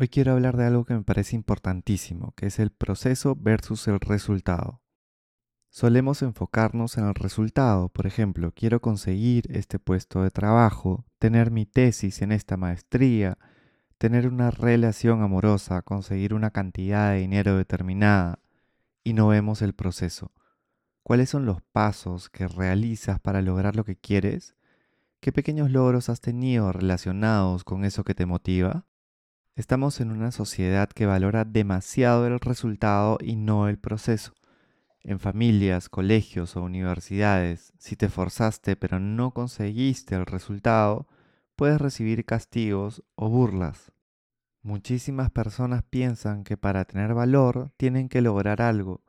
Hoy quiero hablar de algo que me parece importantísimo, que es el proceso versus el resultado. Solemos enfocarnos en el resultado, por ejemplo, quiero conseguir este puesto de trabajo, tener mi tesis en esta maestría, tener una relación amorosa, conseguir una cantidad de dinero determinada, y no vemos el proceso. ¿Cuáles son los pasos que realizas para lograr lo que quieres? ¿Qué pequeños logros has tenido relacionados con eso que te motiva? Estamos en una sociedad que valora demasiado el resultado y no el proceso. En familias, colegios o universidades, si te forzaste pero no conseguiste el resultado, puedes recibir castigos o burlas. Muchísimas personas piensan que para tener valor tienen que lograr algo.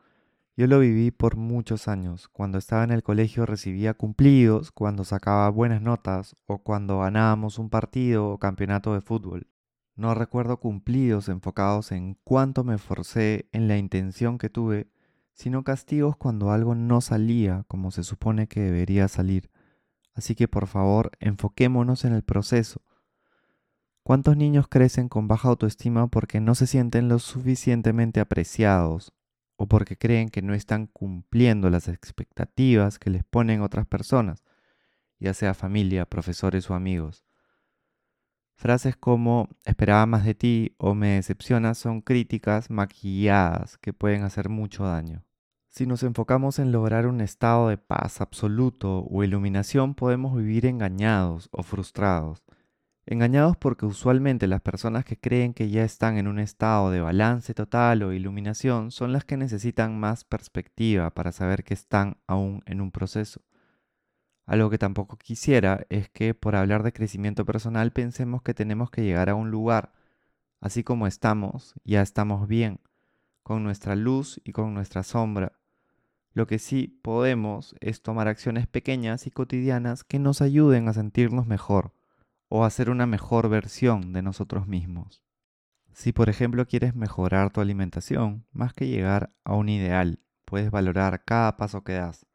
Yo lo viví por muchos años. Cuando estaba en el colegio recibía cumplidos, cuando sacaba buenas notas o cuando ganábamos un partido o campeonato de fútbol. No recuerdo cumplidos enfocados en cuánto me esforcé en la intención que tuve, sino castigos cuando algo no salía como se supone que debería salir. Así que por favor, enfoquémonos en el proceso. ¿Cuántos niños crecen con baja autoestima porque no se sienten lo suficientemente apreciados o porque creen que no están cumpliendo las expectativas que les ponen otras personas, ya sea familia, profesores o amigos? Frases como esperaba más de ti o me decepciona son críticas maquilladas que pueden hacer mucho daño. Si nos enfocamos en lograr un estado de paz absoluto o iluminación, podemos vivir engañados o frustrados. Engañados porque usualmente las personas que creen que ya están en un estado de balance total o iluminación son las que necesitan más perspectiva para saber que están aún en un proceso. Algo que tampoco quisiera es que por hablar de crecimiento personal pensemos que tenemos que llegar a un lugar. Así como estamos, ya estamos bien, con nuestra luz y con nuestra sombra. Lo que sí podemos es tomar acciones pequeñas y cotidianas que nos ayuden a sentirnos mejor o a ser una mejor versión de nosotros mismos. Si por ejemplo quieres mejorar tu alimentación, más que llegar a un ideal, puedes valorar cada paso que das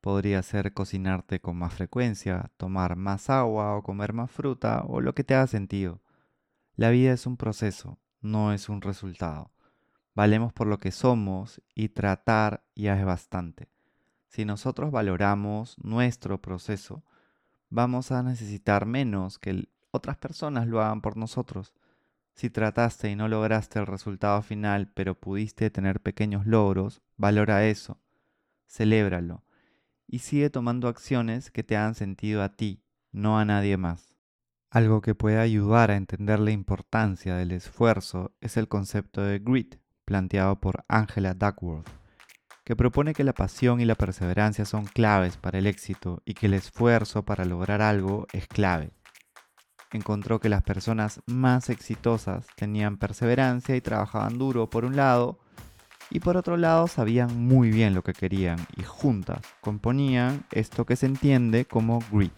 Podría ser cocinarte con más frecuencia, tomar más agua o comer más fruta o lo que te haga sentido. La vida es un proceso, no es un resultado. Valemos por lo que somos y tratar ya es bastante. Si nosotros valoramos nuestro proceso, vamos a necesitar menos que otras personas lo hagan por nosotros. Si trataste y no lograste el resultado final, pero pudiste tener pequeños logros, valora eso, celébralo y sigue tomando acciones que te hagan sentido a ti, no a nadie más. Algo que puede ayudar a entender la importancia del esfuerzo es el concepto de grit, planteado por Angela Duckworth, que propone que la pasión y la perseverancia son claves para el éxito y que el esfuerzo para lograr algo es clave. Encontró que las personas más exitosas tenían perseverancia y trabajaban duro por un lado, y por otro lado sabían muy bien lo que querían y juntas componían esto que se entiende como grit,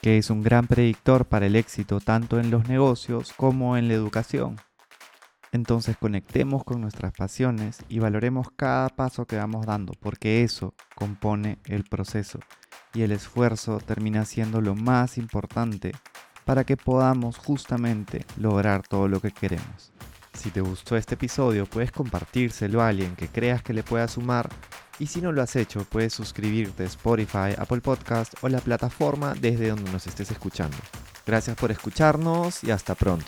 que es un gran predictor para el éxito tanto en los negocios como en la educación. Entonces conectemos con nuestras pasiones y valoremos cada paso que vamos dando, porque eso compone el proceso y el esfuerzo termina siendo lo más importante para que podamos justamente lograr todo lo que queremos. Si te gustó este episodio, puedes compartírselo a alguien que creas que le pueda sumar. Y si no lo has hecho, puedes suscribirte a Spotify, Apple Podcast o la plataforma desde donde nos estés escuchando. Gracias por escucharnos y hasta pronto.